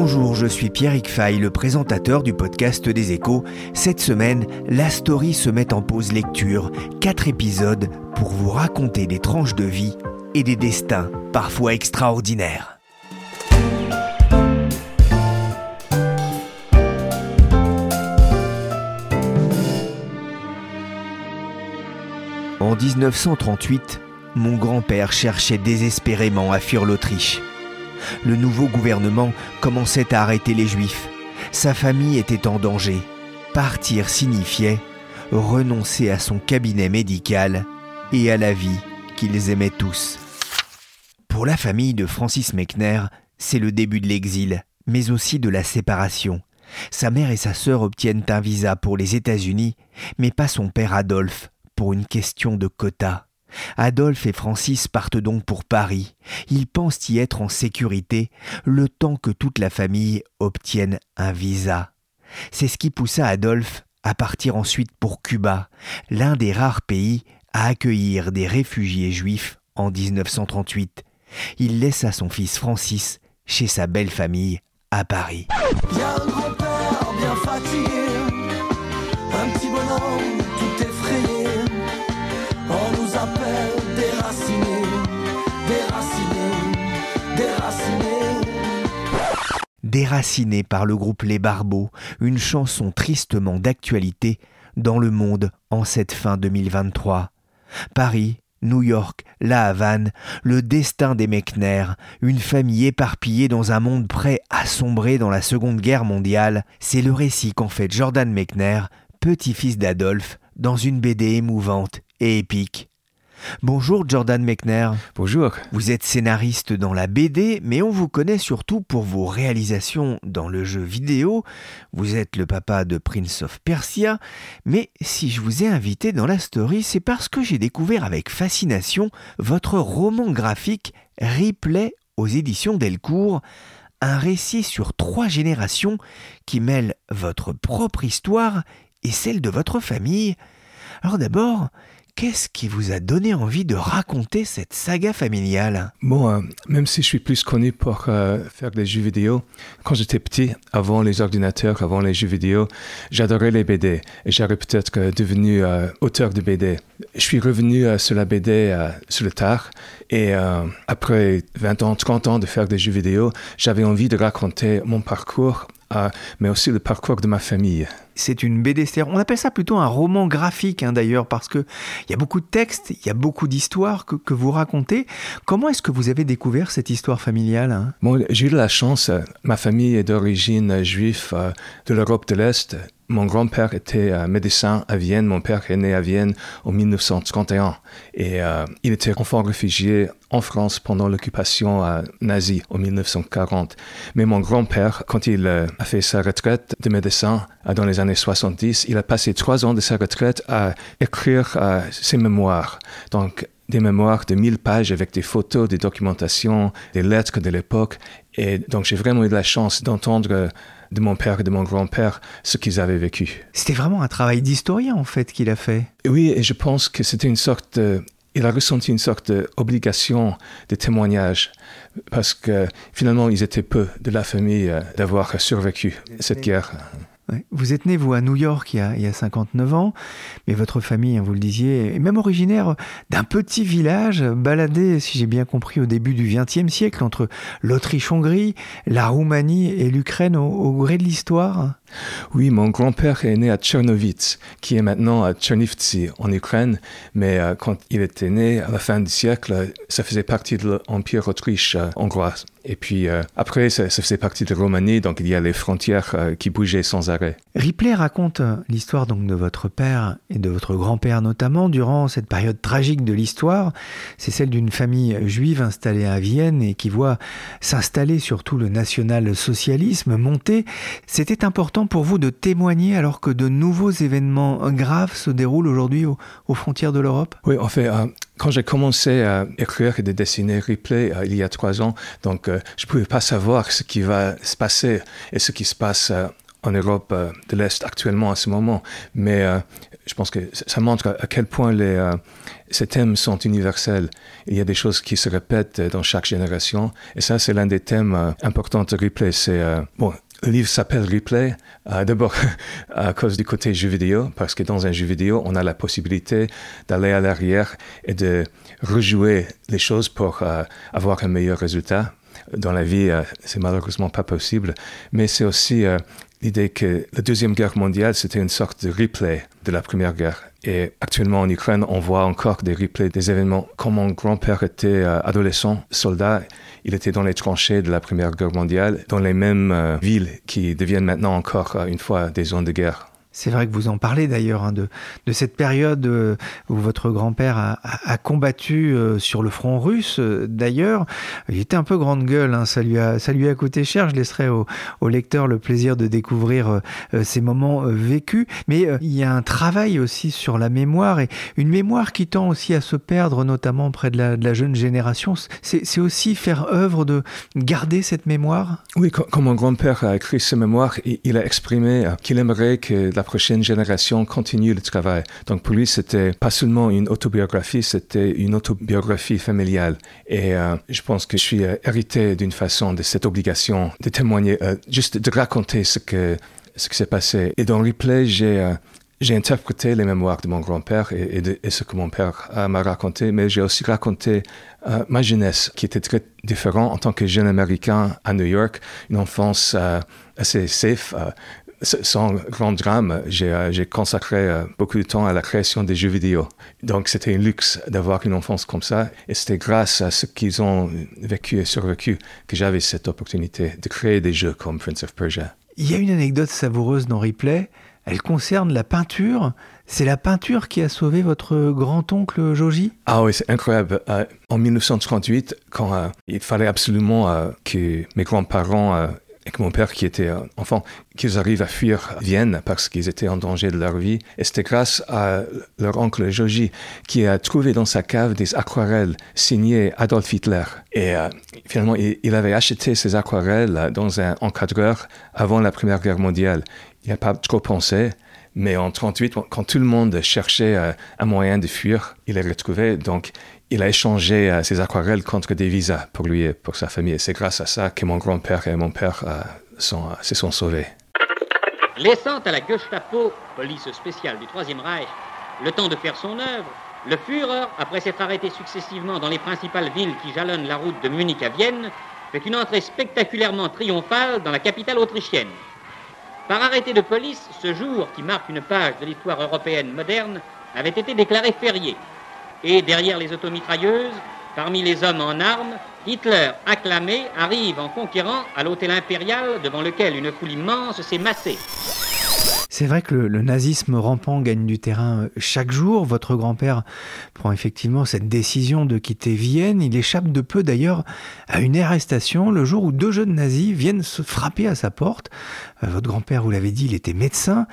Bonjour, je suis Pierrick Fay, le présentateur du podcast des échos. Cette semaine, la story se met en pause lecture. Quatre épisodes pour vous raconter des tranches de vie et des destins parfois extraordinaires. En 1938, mon grand-père cherchait désespérément à fuir l'Autriche. Le nouveau gouvernement commençait à arrêter les juifs. Sa famille était en danger. Partir signifiait renoncer à son cabinet médical et à la vie qu'ils aimaient tous. Pour la famille de Francis Mechner, c'est le début de l'exil, mais aussi de la séparation. Sa mère et sa sœur obtiennent un visa pour les États-Unis, mais pas son père Adolphe, pour une question de quota. Adolphe et Francis partent donc pour Paris. Ils pensent y être en sécurité le temps que toute la famille obtienne un visa. C'est ce qui poussa Adolphe à partir ensuite pour Cuba, l'un des rares pays à accueillir des réfugiés juifs en 1938. Il laissa son fils Francis chez sa belle famille à Paris. Déraciné par le groupe Les Barbeaux, une chanson tristement d'actualité dans le monde en cette fin 2023. Paris, New York, La Havane, le destin des Mechner, une famille éparpillée dans un monde prêt à sombrer dans la Seconde Guerre mondiale, c'est le récit qu'en fait Jordan Mechner, petit-fils d'Adolphe, dans une BD émouvante et épique. Bonjour Jordan Mechner. Bonjour. Vous êtes scénariste dans la BD, mais on vous connaît surtout pour vos réalisations dans le jeu vidéo. Vous êtes le papa de Prince of Persia, mais si je vous ai invité dans la story, c'est parce que j'ai découvert avec fascination votre roman graphique Replay aux éditions Delcourt, un récit sur trois générations qui mêle votre propre histoire et celle de votre famille. Alors d'abord, Qu'est-ce qui vous a donné envie de raconter cette saga familiale? Bon, euh, même si je suis plus connu pour euh, faire des jeux vidéo, quand j'étais petit, avant les ordinateurs, avant les jeux vidéo, j'adorais les BD et j'aurais peut-être euh, devenu auteur de BD. Je suis revenu sur la BD sur le tard. Et après 20 ans, 30 ans de faire des jeux vidéo, j'avais envie de raconter mon parcours mais aussi le parcours de ma famille. C'est une BD, on appelle ça plutôt un roman graphique hein, d'ailleurs, parce qu'il y a beaucoup de textes, il y a beaucoup d'histoires que, vous racontez. Comment est-ce que vous avez découvert cette histoire familiale hein? Bon, J'ai eu la chance, ma famille est d'origine juive euh, de l'Europe de l'Est, mon grand-père était euh, médecin à Vienne. Mon père est né à Vienne en 1951. Et euh, il était enfant réfugié en France pendant l'occupation euh, nazie en 1940. Mais mon grand-père, quand il a fait sa retraite de médecin dans les années 70, il a passé trois ans de sa retraite à écrire ses mémoires. Donc, des mémoires de 1000 pages avec des photos, des documentations, des lettres de l'époque. Et donc, j'ai vraiment eu la chance d'entendre de mon père et de mon grand-père ce qu'ils avaient vécu. C'était vraiment un travail d'historien en fait qu'il a fait. Oui, et je pense que c'était une sorte il a ressenti une sorte d'obligation de témoignage parce que finalement ils étaient peu de la famille euh, d'avoir survécu cette guerre. Vous êtes né, vous, à New York il y, a, il y, a, 59 ans, mais votre famille, hein, vous le disiez, est même originaire d'un petit village baladé, si j'ai bien compris, au début du XXe siècle, entre l'Autriche-Hongrie, la Roumanie et l'Ukraine au, gré de l'histoire. Oui, mon grand-père est né à Tchernovitz, qui est maintenant à Tchernivtsi, en Ukraine, mais euh, quand il était né, à la fin du siècle, ça faisait partie de l'Empire autriche-hongrois. Et puis euh, après, ça, ça, faisait partie de Roumanie, donc il y a les frontières euh, qui bougeaient sans arrêt. Ripley raconte euh, l'histoire donc de votre père et de votre grand-père notamment durant cette période tragique de l'histoire. C'est celle d'une famille juive installée à Vienne et qui voit s'installer surtout le national-socialisme monter. C'était important pour vous de témoigner alors que de nouveaux événements graves se déroulent aujourd'hui aux, aux frontières de l'Europe? Oui, en fait, quand j'ai commencé à écrire et de dessiner Replay euh, il y a trois ans, donc euh, je ne pouvais pas savoir ce qui va se passer et ce qui se passe euh, en Europe de l'Est actuellement à ce moment. Mais je pense que ça montre à quel point les, ces thèmes sont universels. Il y a des choses qui se répètent dans chaque génération. Et ça, c'est l'un des thèmes importants de Replay. C'est, bon, le livre s'appelle Replay, euh, d'abord à cause du côté jeu vidéo, parce que dans un jeu vidéo, on a la possibilité d'aller à l'arrière et de rejouer les choses pour euh, avoir un meilleur résultat. Dans la vie, euh, c'est malheureusement pas possible, mais c'est aussi euh, l'idée que la Deuxième Guerre mondiale, c'était une sorte de replay de la Première Guerre. Et actuellement en Ukraine, on voit encore des replays des événements. Quand mon grand-père était euh, adolescent, soldat, il était dans les tranchées de la Première Guerre mondiale, dans les mêmes euh, villes qui deviennent maintenant encore euh, une fois des zones de guerre. C'est vrai que vous en parlez d'ailleurs hein, de, de, cette période euh, où votre grand-père a, a, combattu euh, sur le front russe. D'ailleurs, il était un peu grande gueule, hein, ça, lui a, ça lui a coûté cher. Je laisserai au, lecteur le plaisir de découvrir euh, ces moments vécus. Mais il y a un travail aussi sur la mémoire et une mémoire qui tend aussi à se perdre, notamment près de la, de la jeune génération. C'est aussi faire œuvre de garder cette mémoire? Oui, quand, quand mon grand-père a écrit ses mémoires, il, il a exprimé qu'il aimerait que la prochaine génération continue le travail. Donc pour lui, c'était pas seulement une autobiographie, c'était une autobiographie familiale. Et euh, je pense que je suis euh, hérité d'une façon de cette obligation de témoigner, euh, juste de raconter ce que ce qui s'est passé. Et dans Replay, j'ai j'ai interprété les mémoires de mon grand-père et, ce que mon père m'a raconté, mais j'ai aussi raconté ma jeunesse, qui était très différente en tant que jeune américain à New York, une enfance assez safe, sans grand drame, j'ai consacré beaucoup de temps à la création des jeux vidéo. Donc c'était un luxe d'avoir une enfance comme ça. Et c'était grâce à ce qu'ils ont vécu et survécu que j'avais cette opportunité de créer des jeux comme Prince of Persia. Il y a une anecdote savoureuse dans Replay. Elle concerne la peinture. C'est la peinture qui a sauvé votre grand-oncle Joji? Ah oui, c'est incroyable. Euh, en 1938, quand euh, il fallait absolument euh, que mes grands-parents et que mon père, qui était enfant, qu'ils arrivent à fuir Vienne parce qu'ils étaient en danger de leur vie. Et c'était grâce à leur oncle Joji qui a trouvé dans sa cave des aquarelles signées Adolf Hitler. Et euh, finalement, il, avait acheté ces aquarelles dans un encadreur avant la Première Guerre mondiale. Il n'a pas trop pensé. Mais en 38, quand tout le monde cherchait euh, un moyen de fuir, il les retrouvait. Donc, il a échangé euh, ses aquarelles contre des visas pour lui et pour sa famille. Et c'est grâce à ça que mon grand-père et mon père euh, se sont sauvés. Laissant à la Gestapo, police spéciale du Troisième Reich, le temps de faire son œuvre, le Führer, après s'être arrêté successivement dans les principales villes qui jalonnent la route de Munich à Vienne, fait une entrée spectaculairement triomphale dans la capitale autrichienne. Par arrêté de police, ce jour, qui marque une page de l'histoire européenne moderne, avait été déclaré férié. Et derrière les automitrailleuses, parmi les hommes en armes, Hitler, acclamé, arrive en conquérant à l'hôtel impérial devant lequel une foule immense s'est massée. C'est vrai que le, nazisme rampant gagne du terrain chaque jour. Votre grand-père prend effectivement cette décision de quitter Vienne. Il échappe de peu d'ailleurs à une arrestation le jour où deux jeunes nazis viennent se frapper à sa porte. Euh, votre grand-père, vous l'avez dit, il était médecin.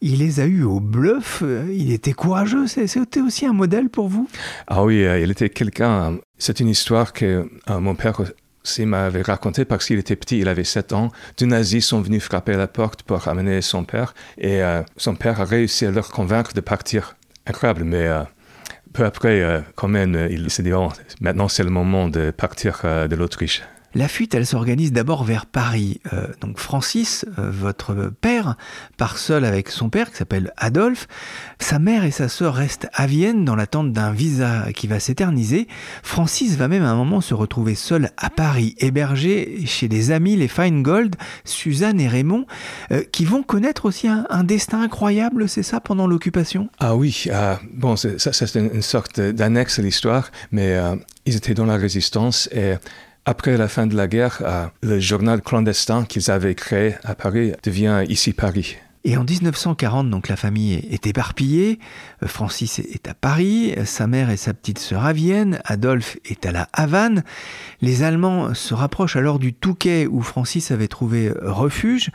Il les a eus au bluff, il était courageux, c'était aussi un modèle pour vous? Ah oui, il était quelqu'un, c'est une histoire que euh, mon père il m'avait raconté parce qu'il était petit, il avait 7 ans. Deux nazis sont venus frapper à la porte pour amener son père et euh, son père a réussi à leur convaincre de partir. Incroyable, mais euh, peu après, euh, quand même, il s'est dit oh, maintenant c'est le moment de partir de l'Autriche. La fuite, elle s'organise d'abord vers Paris. Euh, donc Francis, euh, votre père, part seul avec son père qui s'appelle Adolphe. Sa mère et sa sœur restent à Vienne dans l'attente d'un visa qui va s'éterniser. Francis va même à un moment se retrouver seul à Paris, hébergé chez des amis, les Feingold, Suzanne et Raymond, euh, qui vont connaître aussi un, un destin incroyable, c'est ça, pendant l'occupation? Ah oui, bon, ça, c'est une sorte d'annexe à l'histoire, mais ils étaient dans la résistance et après la fin de la guerre, le journal clandestin qu'ils avaient créé à Paris devient ici Paris. Et en 1940, donc la famille est éparpillée. Euh, Francis est à Paris, sa mère et sa petite sœur à Vienne, Adolphe est à la Havane. Les Allemands se rapprochent alors du Touquet où Francis avait trouvé refuge.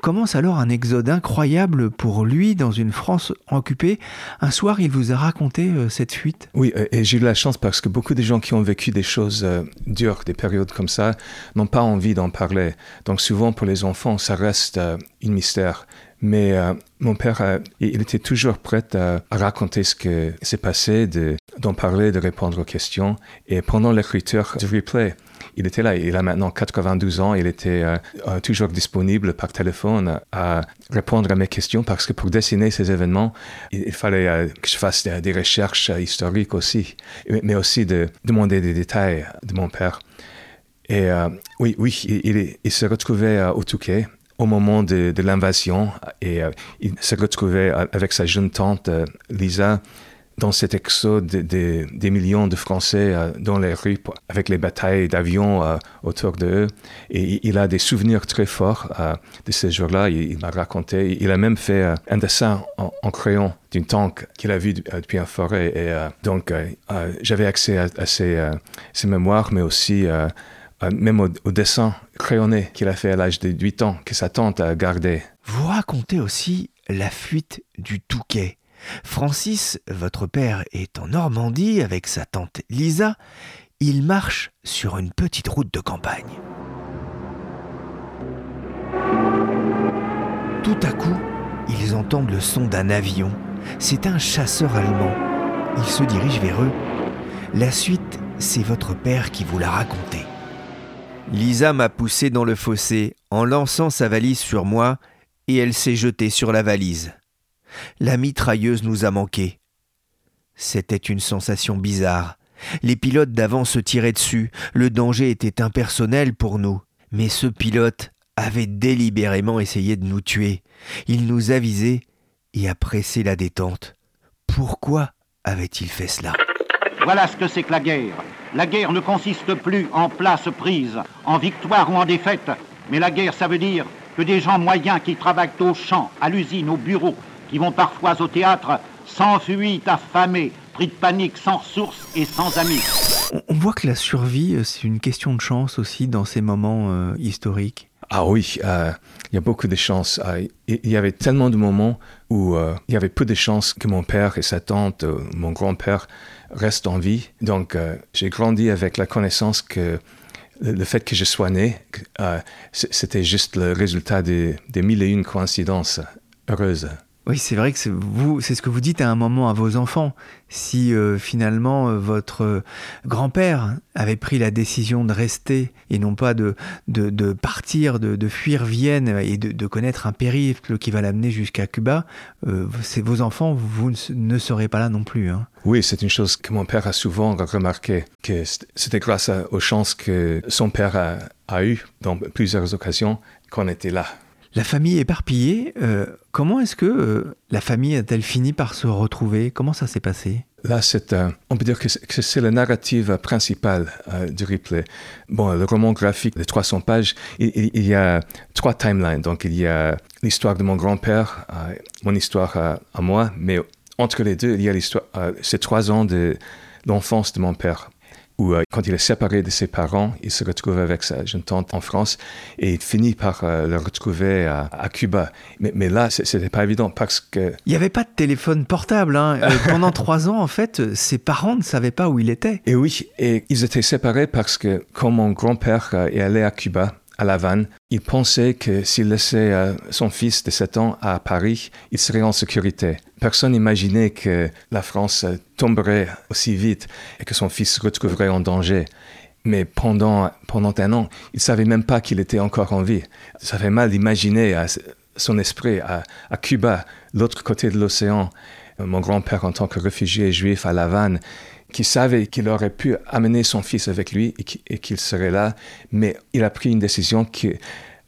Commence alors un exode incroyable pour lui dans une France occupée. Un soir, il vous a raconté euh, cette fuite. Oui, euh, et j'ai eu la chance parce que beaucoup de gens qui ont vécu des choses dures, des périodes comme ça, n'ont pas envie d'en parler. Donc souvent pour les enfants, ça reste un mystère. Mais euh, mon père, euh, il était toujours prêt à, raconter ce qui s'est passé, d'en parler, de répondre aux questions. Et pendant l'écriture du replay, il était là. Il a maintenant 92 ans. Il était euh, toujours disponible par téléphone à répondre à mes questions parce que pour dessiner ces événements, il, fallait que je fasse des, recherches historiques aussi, mais aussi de demander des détails de mon père. Et oui, oui, il, il, se retrouvait au Touquet au moment de, l'invasion et euh, il se retrouvait avec sa jeune tante euh, Lisa dans cet exode des millions de Français euh, dans les rues avec les batailles d'avions autour d'eux. Et il a des souvenirs très forts de ces jours-là. Il, m'a raconté. Il a même fait un dessin en, crayon d'une tank qu'il a vu depuis un forêt. Et donc, j'avais accès à, ces, ces, mémoires, mais aussi même au, dessin crayonné qu'il a fait à l'âge de 8 ans, que sa tante a gardé. Vous racontez aussi la fuite du Touquet. Francis, votre père, est en Normandie avec sa tante Lisa. Il marche sur une petite route de campagne. Tout à coup, ils entendent le son d'un avion. C'est un chasseur allemand. Il se dirige vers eux. La suite, c'est votre père qui vous l'a raconté. Lisa m'a poussé dans le fossé en lançant sa valise sur moi et elle s'est jetée sur la valise. La mitrailleuse nous a manqué. C'était une sensation bizarre. Les pilotes d'avant se tiraient dessus, le danger était impersonnel pour nous. Mais ce pilote avait délibérément essayé de nous tuer. Il nous a visés et a pressé la détente. Pourquoi avait-il fait cela? Voilà ce que c'est que la guerre. La guerre ne consiste plus en place prise, en victoire ou en défaite, mais la guerre, ça veut dire que des gens moyens qui travaillent au champ, à l'usine, au bureau, qui vont parfois au théâtre, s'enfuient affamés, pris de panique, sans ressources et sans amis. On voit que la survie, euh, c'est une question de chance aussi dans ces moments euh, historiques. Ah oui, euh, il y a beaucoup de chance. il y avait tellement de moments où il y avait peu de chances que mon père et sa tante, mon grand-père, reste en vie. Donc, euh, j'ai grandi avec la connaissance que le fait que je sois né, euh, c'était juste le résultat des, mille et une coïncidences heureuses. Oui, c'est vrai que c'est vous, c'est ce que vous dites à un moment à vos enfants. Si euh, finalement euh, votre grand-père avait pris la décision de rester et non pas de, de, partir, de, fuir Vienne et de, connaître un périple qui va l'amener jusqu'à Cuba, euh, vos enfants, vous ne serez pas là non plus. Hein. Oui, c'est une chose que mon père a souvent remarqué, c'était grâce aux chances que son père a, a eues dans plusieurs occasions qu'on était là. La famille éparpillée, euh, comment est-ce que euh, la famille a-t-elle fini par se retrouver? Comment ça s'est passé? Là, c'est, on peut dire que c'est, la narrative principale euh, du replay. Bon, le roman graphique de 300 pages, il, y a trois timelines. Donc, il y a l'histoire de mon grand-père, mon histoire à moi, mais entre les deux, il y a l'histoire, ces trois ans de l'enfance de mon père où euh, quand il est séparé de ses parents, il se retrouve avec sa jeune tante en France et il finit par euh, le retrouver à, Cuba. Mais, mais là, c'était pas évident parce que... Il n'y avait pas de téléphone portable. Hein. Euh, pendant trois ans, en fait, ses parents ne savaient pas où il était. Et oui, et ils étaient séparés parce que quand mon grand-père est allé à Cuba, à La Havane, il pensait que s'il laissait son fils de 7 ans à Paris, il serait en sécurité. Personne n'imaginait que la France tomberait aussi vite et que son fils se retrouverait en danger. Mais pendant, pendant un an, il ne savait même pas qu'il était encore en vie. Ça fait mal d'imaginer à son esprit à, Cuba, l'autre côté de l'océan, mon grand-père en tant que réfugié juif à La Havane, qui savait qu'il aurait pu amener son fils avec lui et qu'il serait là, mais il a pris une décision qui,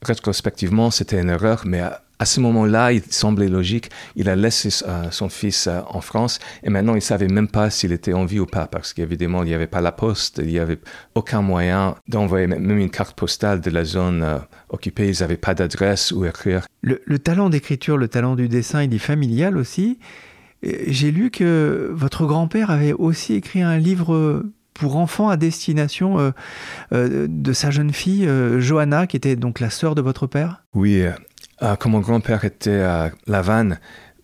rétrospectivement, c'était une erreur, mais À ce moment-là, il semblait logique. Il a laissé euh, son fils euh, en France et maintenant il savait même pas s'il était en vie ou pas parce qu'évidemment il n'y avait pas la poste, il n'y avait aucun moyen d'envoyer même une carte postale de la zone euh, occupée. Ils n'avaient pas d'adresse où écrire. Le, le talent d'écriture, le talent du dessin, il est familial aussi. J'ai lu que votre grand-père avait aussi écrit un livre pour enfants à destination euh, euh, de sa jeune fille, euh, Johanna, qui était donc la sœur de votre père? Oui, quand mon grand-père était à La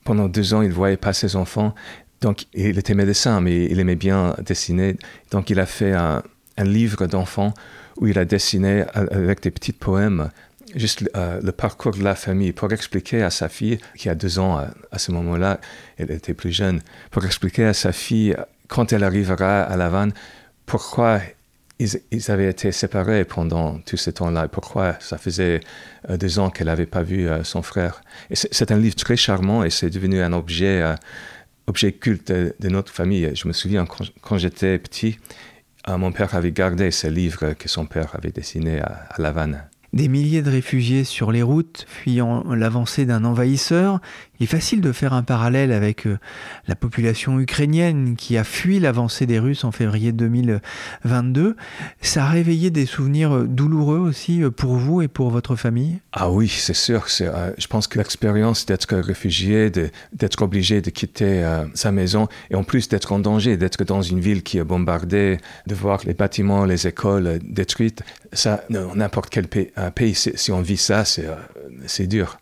pendant deux ans, il ne voyait pas ses enfants. Donc, il était médecin, mais il aimait bien dessiner. Donc, il a fait un, livre d'enfants où il a dessiné avec des petits poèmes juste le parcours de la famille pour expliquer à sa fille, qui a deux ans à, ce moment-là, elle était plus jeune, pour expliquer à sa fille quand elle arrivera à La Vanne, pourquoi ils, avaient été séparés pendant tout ce temps-là, pourquoi ça faisait euh, deux ans qu'elle n'avait pas vu euh, son frère. c'est un livre très charmant et c'est devenu un objet, euh, objet culte de, notre famille. Je me souviens quand, j'étais petit, mon père avait gardé ce livre que son père avait dessiné à, à La Havane. Des milliers de réfugiés sur les routes, fuyant l'avancée d'un envahisseur. Il est facile de faire un parallèle avec euh, la population ukrainienne qui a fui l'avancée des Russes en février 2022. Ça a réveillé des souvenirs euh, douloureux aussi euh, pour vous et pour votre famille? Ah oui, c'est sûr. je pense que l'expérience d'être réfugié, d'être obligé de quitter sa maison et en plus d'être en danger, d'être dans une ville qui est bombardée, de voir les bâtiments, les écoles détruites, ça, n'importe quel pays, pays si on vit ça, c'est dur.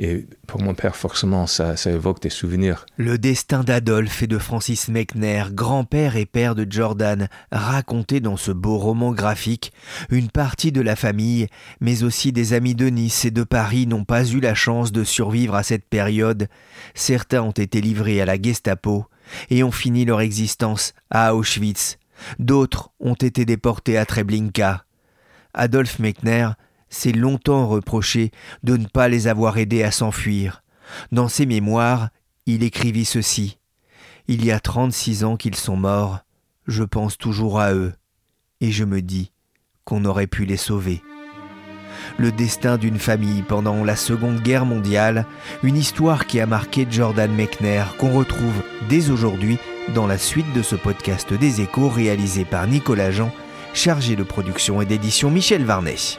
Et pour mon père, forcément, ça, ça évoque des souvenirs. Le destin d'Adolphe et de Francis Mechner, grand-père et père de Jordan, raconté dans ce beau roman graphique, une partie de la famille, mais aussi des amis de Nice et de Paris n'ont pas eu la chance de survivre à cette période. Certains ont été livrés à la Gestapo et ont fini leur existence à Auschwitz. D'autres ont été déportés à Treblinka. Adolphe Mechner s'est longtemps reproché de ne pas les avoir aidés à s'enfuir. Dans ses mémoires, il écrivit ceci. Il y a trente-six ans qu'ils sont morts, je pense toujours à eux, et je me dis qu'on aurait pu les sauver. Le destin d'une famille pendant la Seconde Guerre mondiale, une histoire qui a marqué Jordan Mechner, qu'on retrouve dès aujourd'hui dans la suite de ce podcast des échos réalisé par Nicolas Jean, chargé de production et d'édition Michel Varnet.